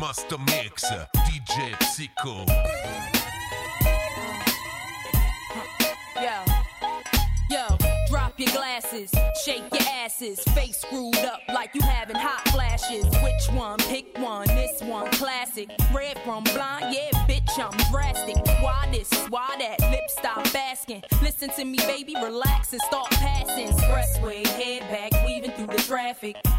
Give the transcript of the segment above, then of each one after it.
Master Mix, DJ Psycho. Yo, yo, drop your glasses, shake your asses, face screwed up like you having hot flashes. Which one? Pick one. This one, classic. Red from blind, yeah, bitch, I'm drastic. Why this? Why that? Lip stop asking. Listen to me, baby, relax and start passing. Expressway, head back, weaving through the traffic.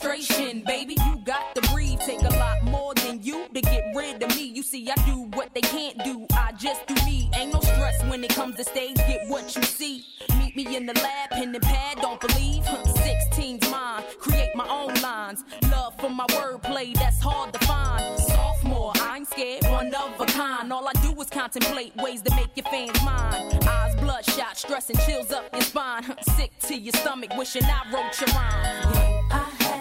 Frustration, baby, you got to breathe. Take a lot more than you to get rid of me. You see, I do what they can't do. I just do me. Ain't no stress when it comes to stage. Get what you see. Meet me in the lab, pen and pad. Don't believe. Huh, 16's mine. Create my own lines. Love for my wordplay, that's hard to find. Sophomore, I ain't scared, one of a kind. All I do is contemplate ways to make your fans mine. Eyes bloodshot, stress and chills up your spine. Sick to your stomach, wishing I wrote your rhyme.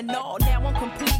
thinner, no, now I'm complete.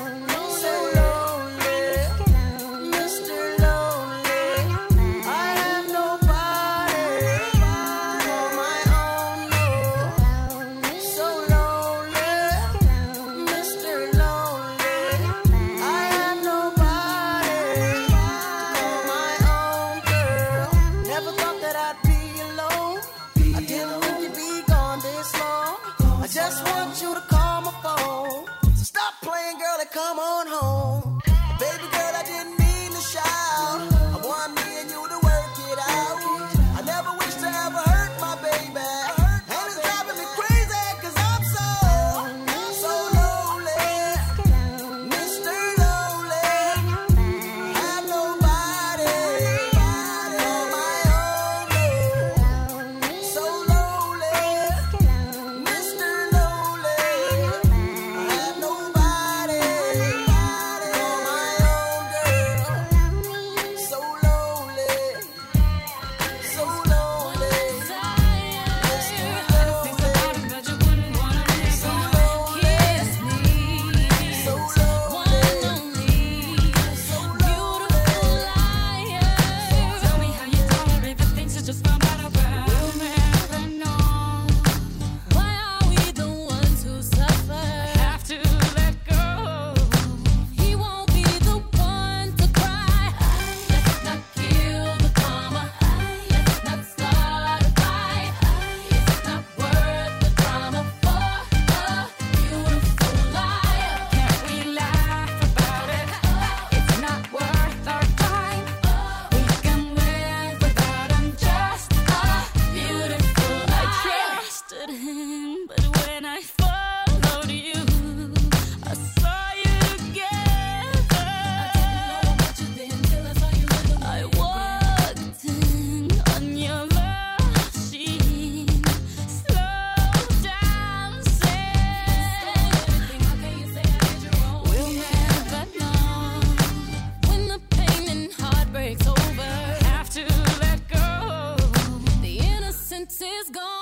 innocence is gone.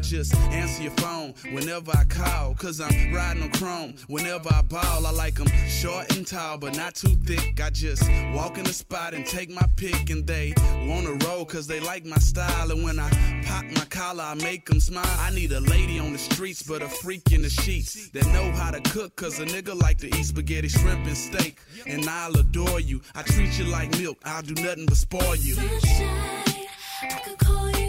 I just answer your phone whenever I call. Cause I'm riding on chrome. Whenever I ball, I like them short and tall, but not too thick. I just walk in the spot and take my pick, and they wanna roll cause they like my style. And when I pop my collar, I make them smile. I need a lady on the streets, but a freak in the sheets that know how to cook. Cause a nigga like to eat spaghetti, shrimp, and steak. And I'll adore you. I treat you like milk, I'll do nothing but spoil you. Sunshine, I could call you.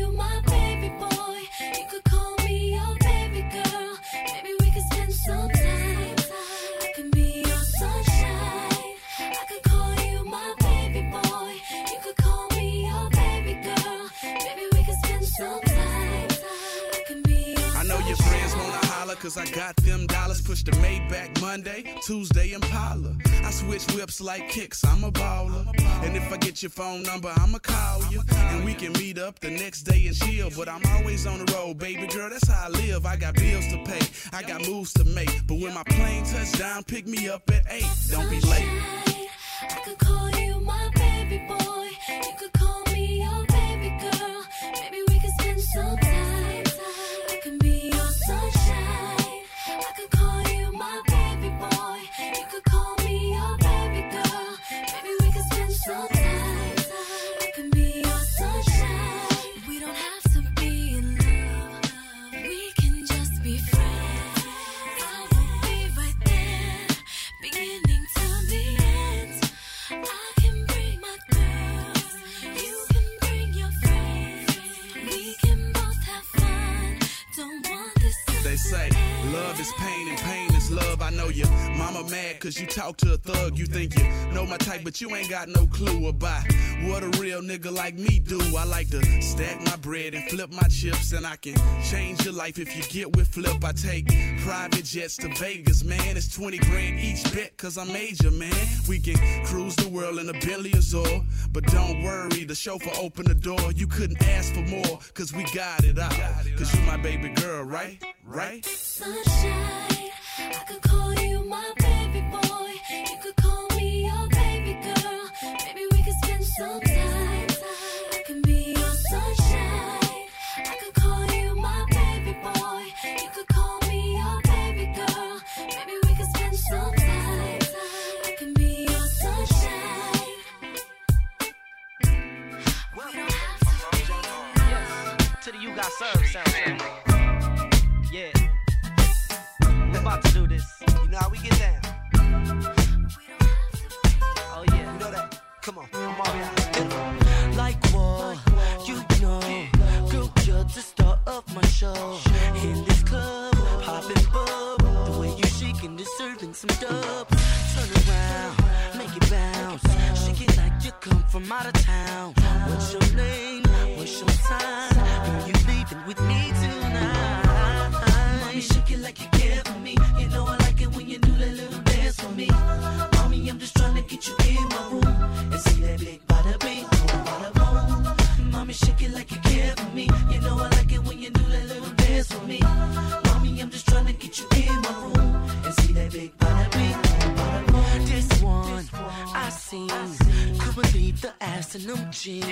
Cause I got them dollars. Push the Maybach Monday, Tuesday Impala. I switch whips like kicks, I'm a baller. And if I get your phone number, I'ma call you. And we can meet up the next day and chill. But I'm always on the road, baby girl, that's how I live. I got bills to pay, I got moves to make. But when my plane touch down, pick me up at 8. Don't be late. I could call you my baby boy. You could call me your baby girl. Maybe we could spend some mama mad cause you talk to a thug. You think you know my type, but you ain't got no clue about what a real nigga like me do. I like to stack my bread and flip my chips, and I can change your life if you get with flip. I take private jets to Vegas, man. It's 20 grand each bet cause I'm major, man. We can cruise the world in a Bentley Azure, but don't worry, the chauffeur opened the door. You couldn't ask for more cause we got it out. Cause you my baby girl, right? Right? sunshine. The ass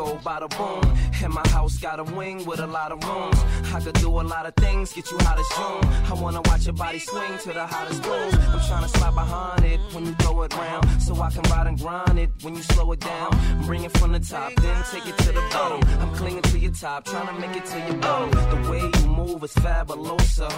bada bingo, bada boom. And my house got a wing with a lot of rooms. I could do a lot of things, get you hot as June. I wanna watch your body swing to the hottest grooves. I'm trying to slide behind it when you throw it round. So I can ride and grind it when you slow it down. Bring it from the top, then take it to the bottom. I'm clinging to your top, trying to make it to your bottom. The way you move is fabulosa.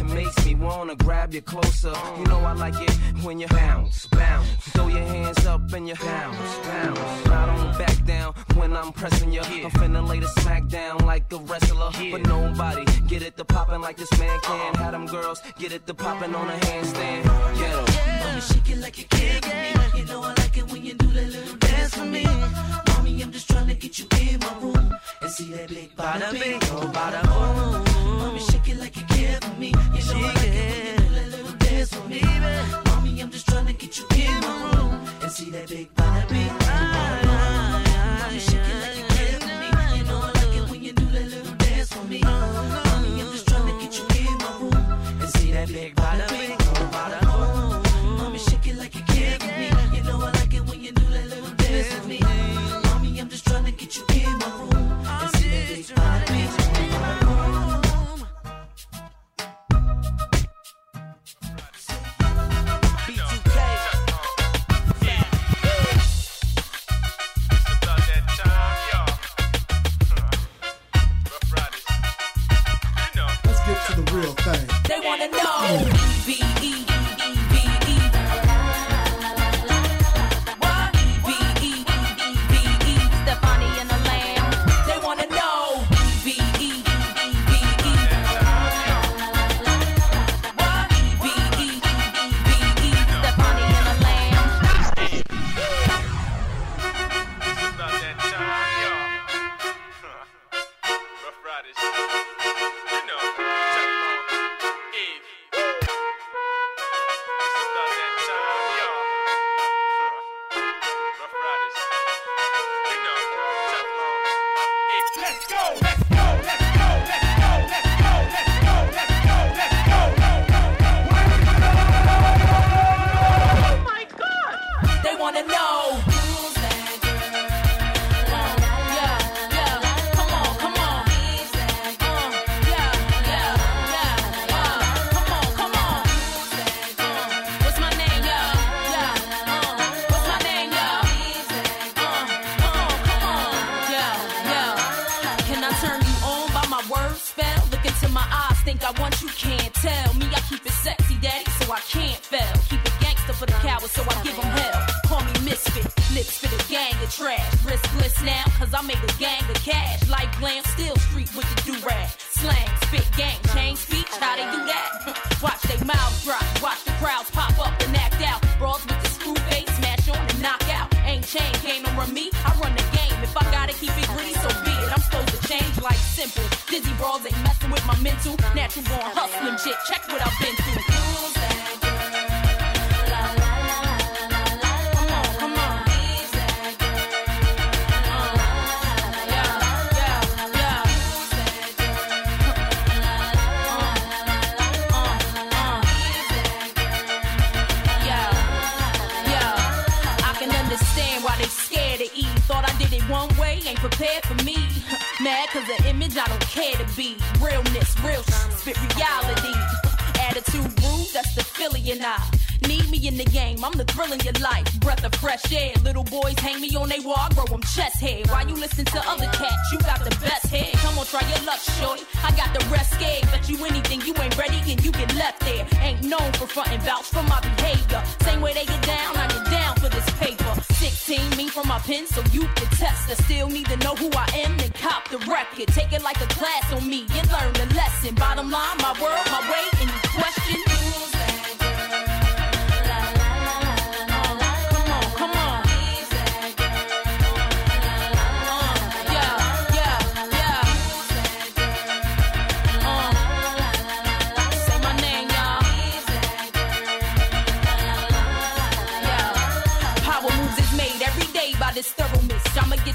It makes me wanna grab you closer. You know I like it when you bounce, bounce. Throw your hands up and you bounce, bounce. I don't back down when I'm pressing you. I'm finna lay the smack down like a wrestler. But nobody get it to poppin' like this man can. Uh-uh. Have them girls get it to poppin' on a handstand. Get 'em. Mommy, shake it like you care for me. You know I like it when you do that little dance for me. Just trying to get you in my room and see that big bada bing, oh bada boom. Mommy, shake it like you care for me. You know I like it when you do that little dance for me. Baby. Mommy, I'm just trying to get you in my room and see that big bada bing, oh bada. Mommy, shake it like you care for me. You know I like it when you do that little dance for me. Mommy, I'm just trying to get you in my room and see that big afro, I'm chest head. Why you listen to other cats? You got the best head. Come on, try your luck, shorty. I got the rest scared. Bet you anything you ain't ready and you get left there. Ain't known for frontin' vouch for my behavior. Same way they get down, I get down for this paper. 16, me from my pen, so you can test. I still need to know who I am and cop the record. Take it like a class on me and learn the lesson. Bottom line, my world, my way, any question.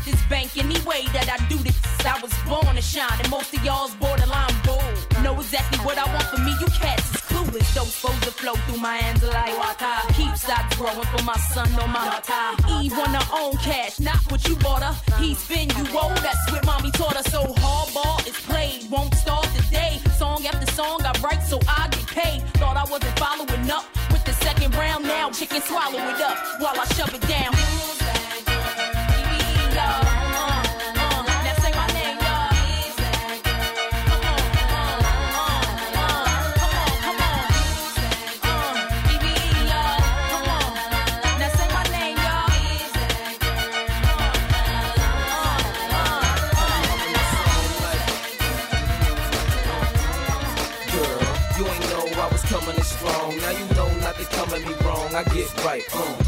this bank any way that I do this. I was born to shine, and most of y'all's borderline bold. Know exactly what I want for me, you cats is clueless. Those foes that flow through my hands like water. Keep stocks growing for my son No my water. Eve on her own cash, not what you bought her. He spin you old, that's what mommy taught her. So hardball is played, won't start today. Song after song I write so I get paid. Thought I wasn't following up with the second round, now chicken swallow it up while I shove it down. oh.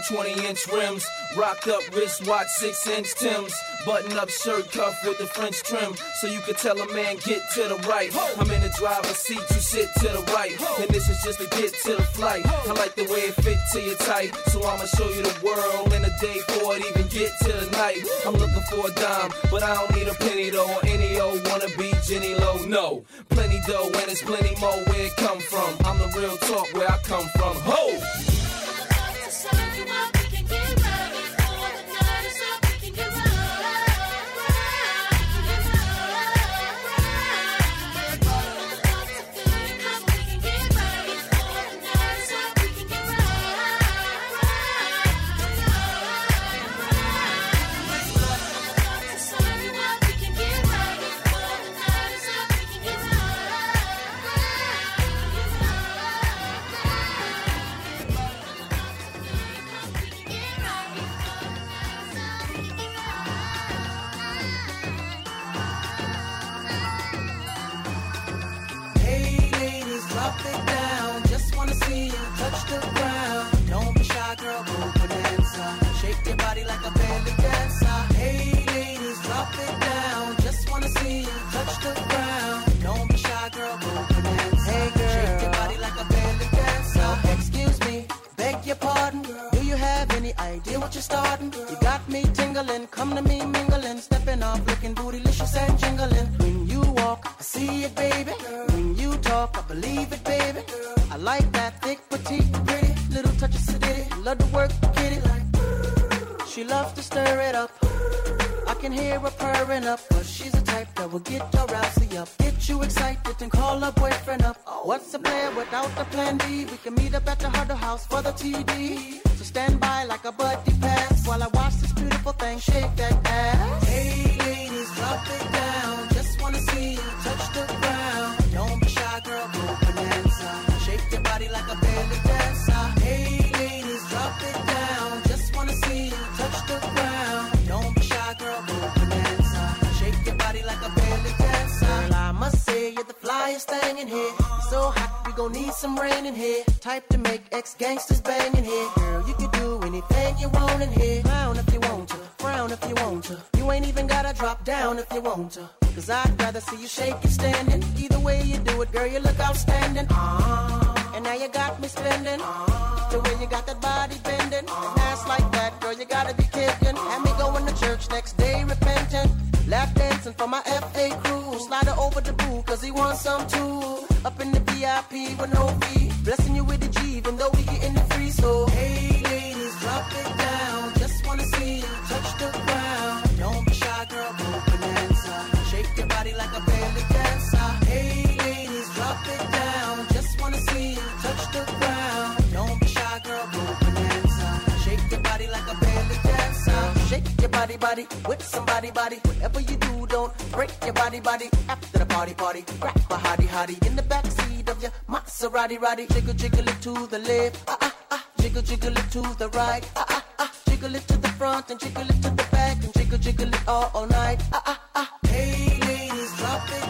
On 20 inch rims. Rocked up wristwatch, 6 inch Tims. Button up shirt cuff with the French trim. So you can tell a man, get to the right. I'm in the driver's seat, you sit to the right. And this is just to get to the flight. I like the way it fit to your type. So I'ma show you the world in a day before it even get to the night. I'm looking for a dime, but I don't need a penny though. Or any old wanna be Jenny Low. No, plenty dough and it's plenty more where it come from. I'm the real talk where I come from. Ho! The thing in here. So hot, we gon' need some rain in here. Type to make ex gangsters bang in here. Girl, you can do anything you want in here. Frown if you want to, frown if you want to. You ain't even gotta drop down if you want to. Cause I'd rather see you shake it standing. Either way you do it, girl, you look outstanding. Ah, and now you got me spending. The way you got that body bending. Ass like that, girl, you gotta be kidding. Had me going to church next day repentant. Lap dancing for my FA crew. Slide over the boo, cause he wants some too. Up in the VIP with no fee. Blessing you with the G, even though we getting the free. So, hey ladies, drop it down. Just wanna see you your body, body with somebody, body. Whatever you do, don't break your body, body. After the party, party, grab a hottie, hottie in the backseat of your Maserati, roddy. Jiggle, jiggle it to the left, ah ah ah. Jiggle, jiggle it to the right, ah ah ah. Jiggle it to the front and jiggle it to the back and jiggle, jiggle it all, all night, ah ah ah. Hey ladies, drop it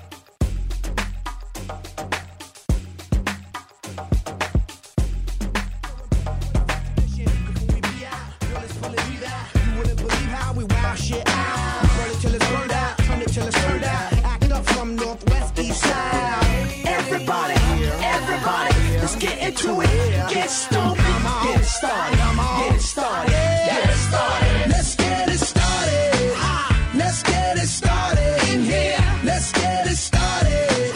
started. Get it started. Get it. Get it started. Let's get it started. Let's get it started in here. Let's get it started.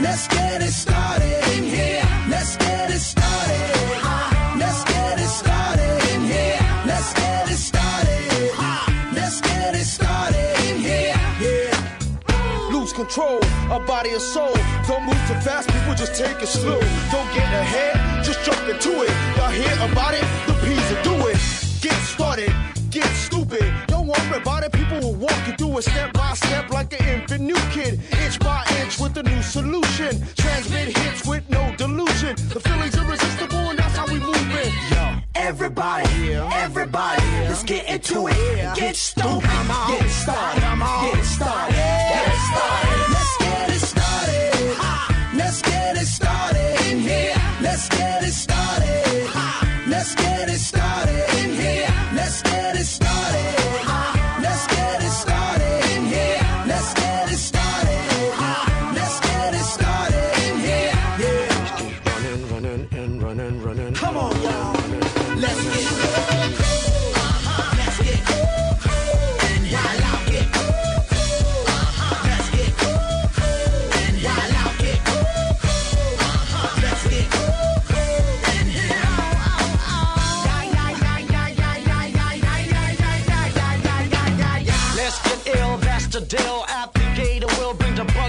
Let's get it started in here. Let's get it started. Let's get it started in here. Let's get it started. Lose control, a body and soul. Don't move too fast, people just take it slow. Don't get ahead Jump into it. Y'all hear about it? The P's are do it. Get started, get stupid. Don't worry about it, people will walk you through it step by step like an infant new kid. Inch by inch with a new solution. Transmit hits with no delusion. The feeling's irresistible and that's how we move it. Yo. Everybody, everybody, let's get into it. Get stupid, get started, get started.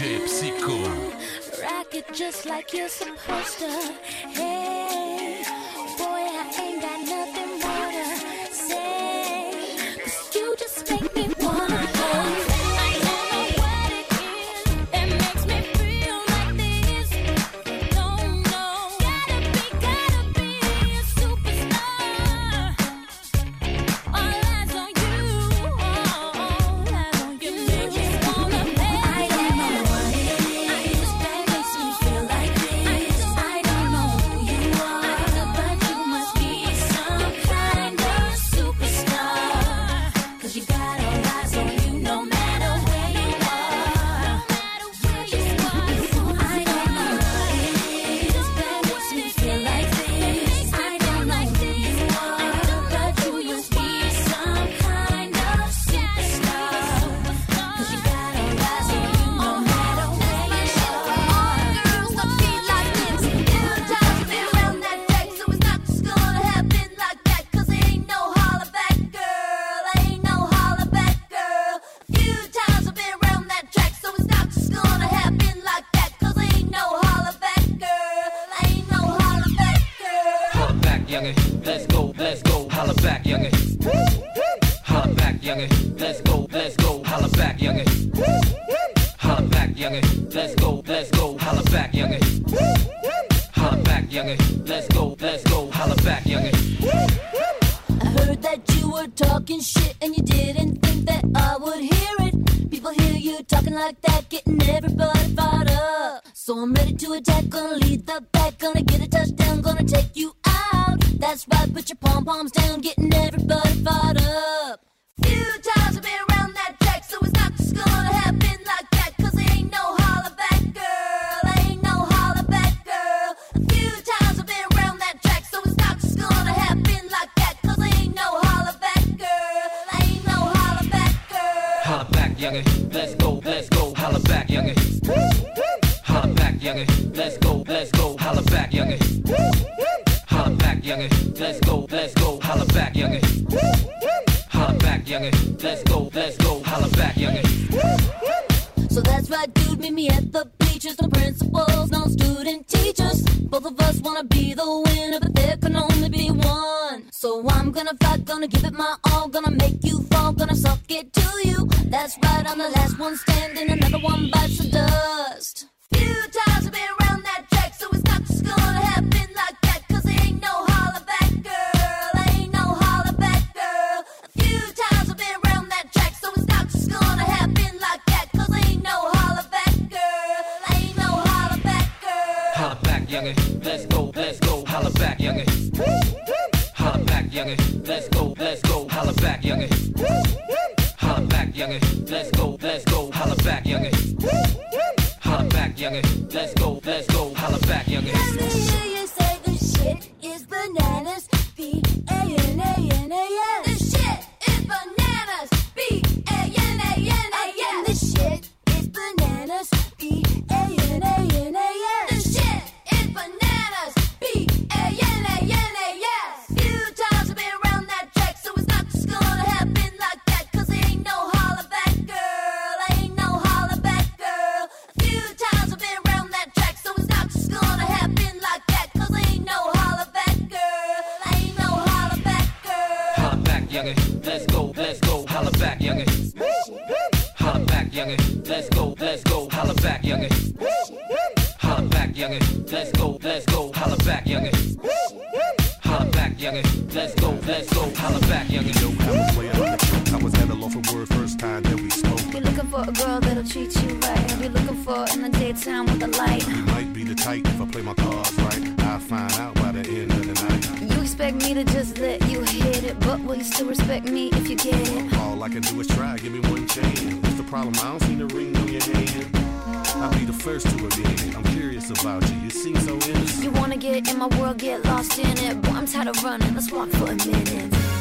Gypsy Cool. Rock it just like you're supposed to. Hey. let's go, let's go, holla back, youngin. Holla back, youngin. Let's go, let's go, holla back, youngin. Holla back, youngin. Let's go, let's go, holla back, youngin. Yo, I was way out of I at a loaf of word first time that we spoke. You're looking for a girl that'll treat you right. You're looking for in the daytime with the light. You might be the type if I play my cards right. I'll find out by the end of the night. You expect me to just let you hit it? But will you still respect me if you get it? All I can do is try, give me one chance. What's the problem? I don't see the ring on your hand. I'll be the first to admit it. I'm curious about you. You seem so innocent. You wanna get in my world, get lost in it. But I'm tired of running. Let's walk for a minute.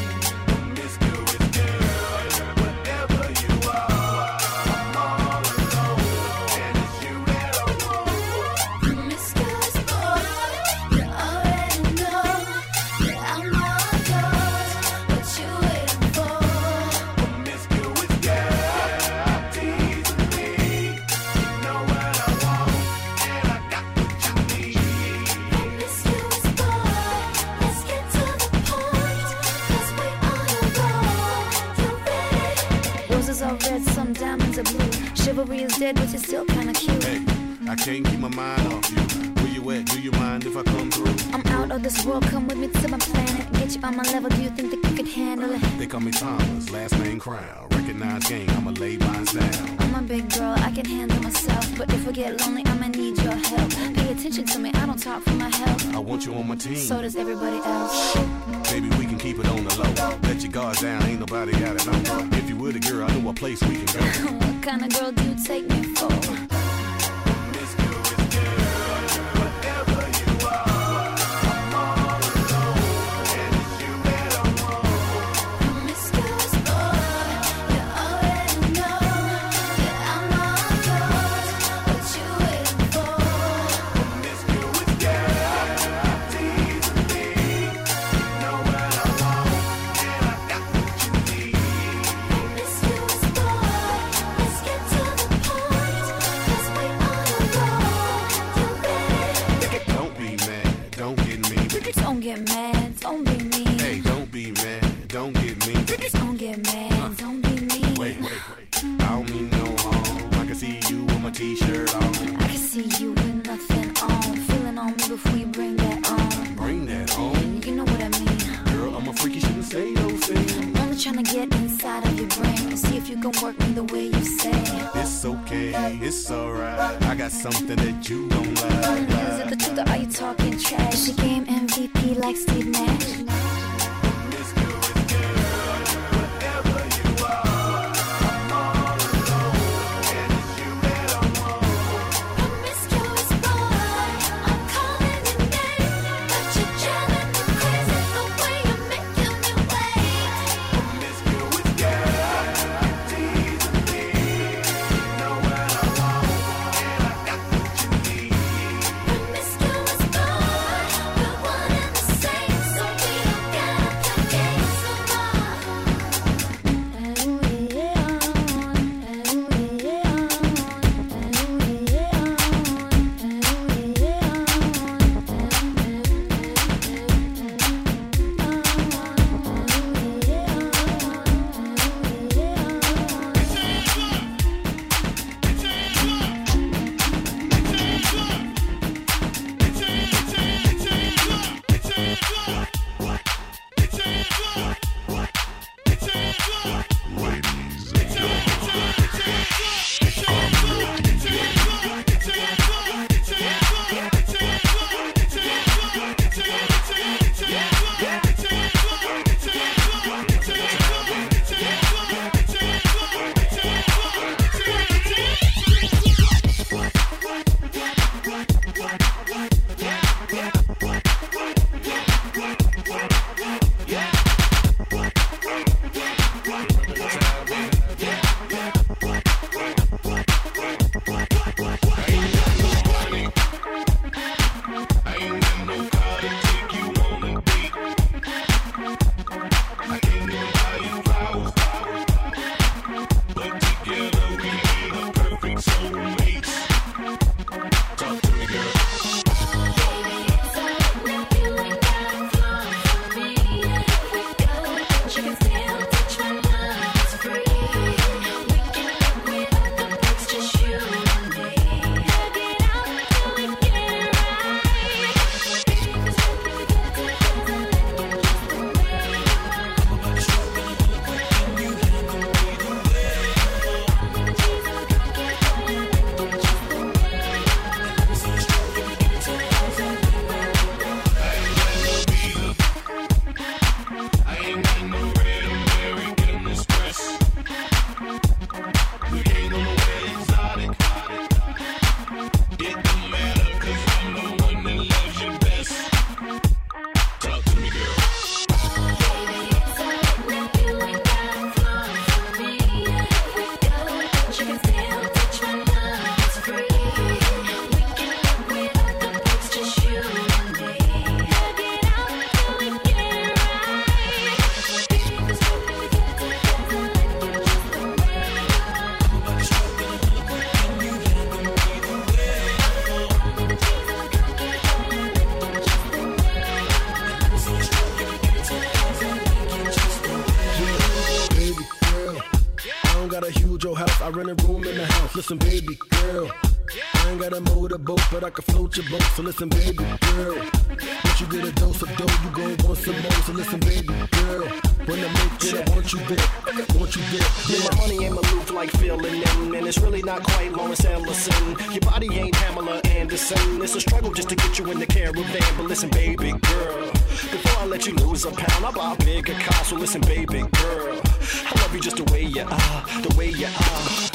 Weird, but you're still kinda cute. Hey, I can't keep my mind off you. Where you at? Do you mind if I come through? I'm out of this world, come with me to my planet. Get you on my level, do you think that you could handle it? They call me Thomas, last name Crown. Recognize game, I'ma lay mines down. I'm a big girl, I can handle myself. But if I get lonely, I'ma need your help. Pay attention to me, I don't talk for my health. I want you on my team. So does everybody else. Baby, we keep it on the low. Let your guard down, ain't nobody got it on. If you were the girl, I know a place we can go. what kind of girl do you take me for? with your boat, so listen, baby girl. Once you get a dose of dough, you gon' want some more, so listen, baby girl. When I make it, I want you there, want you there. Yeah, my money ain't aloof like feeling in, and it's really not quite Lawrence Ellison. Your body ain't Pamela Anderson. It's a struggle just to get you in the caravan, but listen, baby girl. Before I let you lose a pound, I buy a bigger car, so listen, baby girl. I love you just the way you are, the way you are.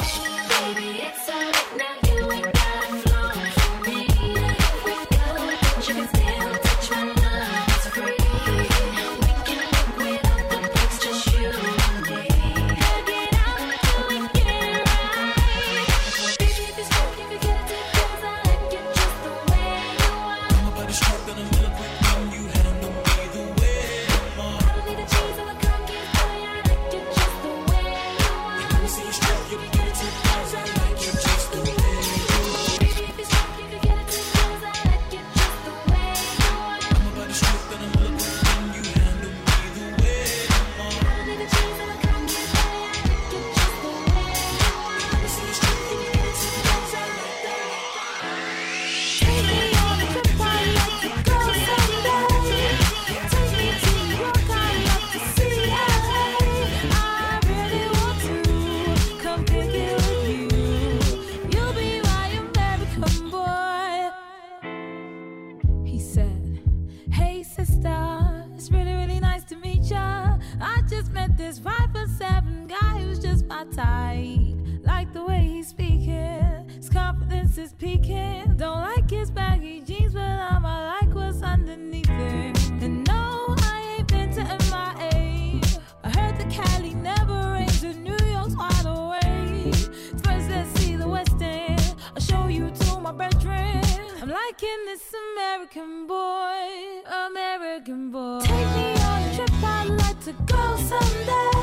someday.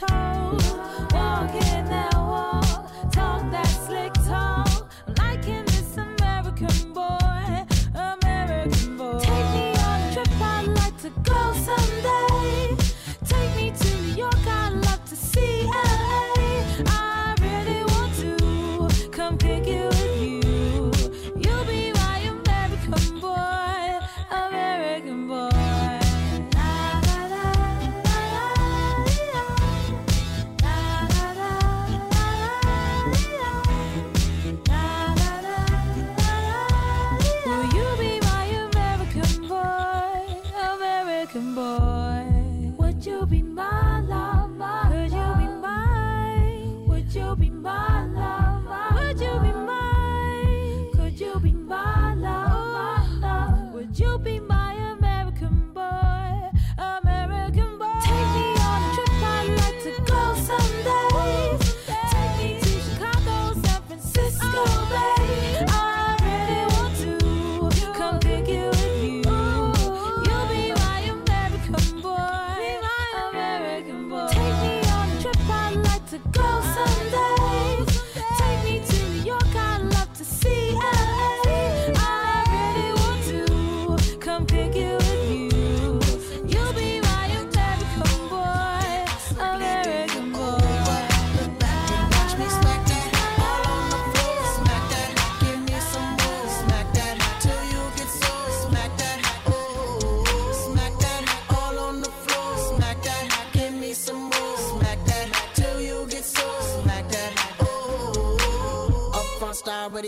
time. Luxembourg.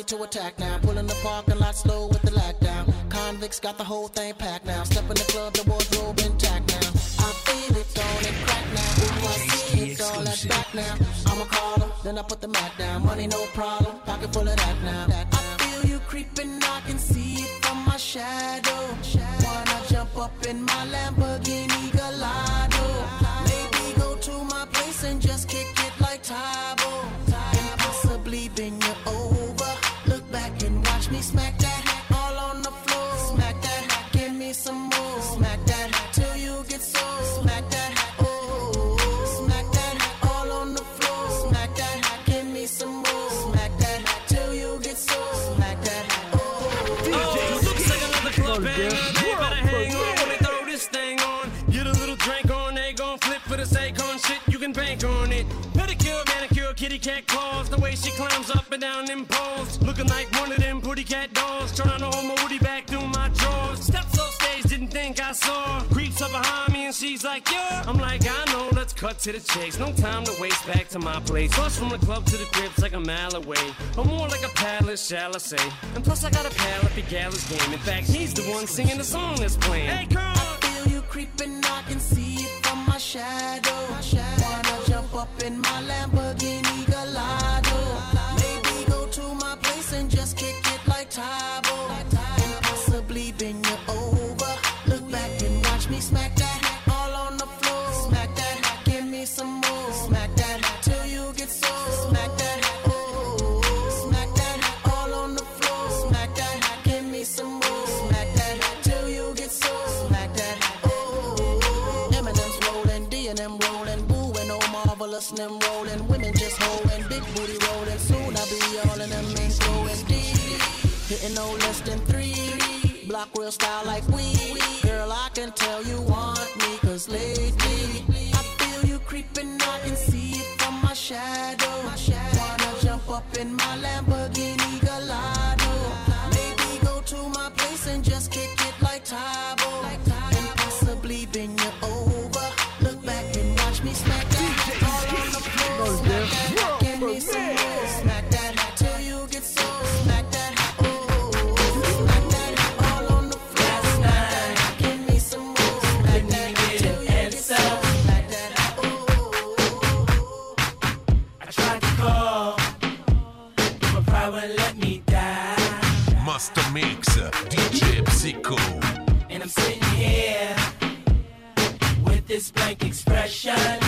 to attack now. Pulling the parking lot slow with the lockdown. Convicts got the whole thing packed now. Step in the club, the boys wardrobe intact now. I feel it on and crack now. Ooh, I see it's all that back now. I'ma call them, then I put the mat down. Money no problem, pocket full of that now. I feel you creeping, I can see it from my shadow. Wanna jump up in my Lamborghini Gallardo? Like another club. They better hang on when they throw this thing on. Get a little drink on, they gon' flip for the Akon shit. You can bank on it. Pedicure, manicure, kitty cat claws. The way she climbs up and down them poles. Looking like one I saw. Creeps up behind me and she's like, yeah. I'm like, I know, let's cut to the chase. No time to waste back to my place. Plus from the club to the crib's like a mile away. Or more like a palace, shall I say. And plus I got a pal at the Gallus game. In fact, he's the one singing the song that's playing. Hey, girl! I feel you creeping, I can see it from my shadow. Wanna jump up in my Lamborghini Gallardo? Maybe go to my place and just kick it like Tae Bo. And possibly bend you over. Watch me smack that all on the floor. Smack that, give me some more. Smack that till you get so. Smack that, oh. Smack that all on the floor. Smack that, give me some more. Smack that till you get so. Smack that, oh. Eminem's rolling, D and M rolling, Boo and oh marvelous and them rolling. Women just holding, big booty rolling. Soon I'll be all in them and D. Hitting no less than three. Block real style like we. Tell you want me, cause lately I feel you creeping, see it from my shadow. Wanna jump up in my Lamborghini Master Mix, uh, DJ Psycho. And I'm sitting here with this blank expression.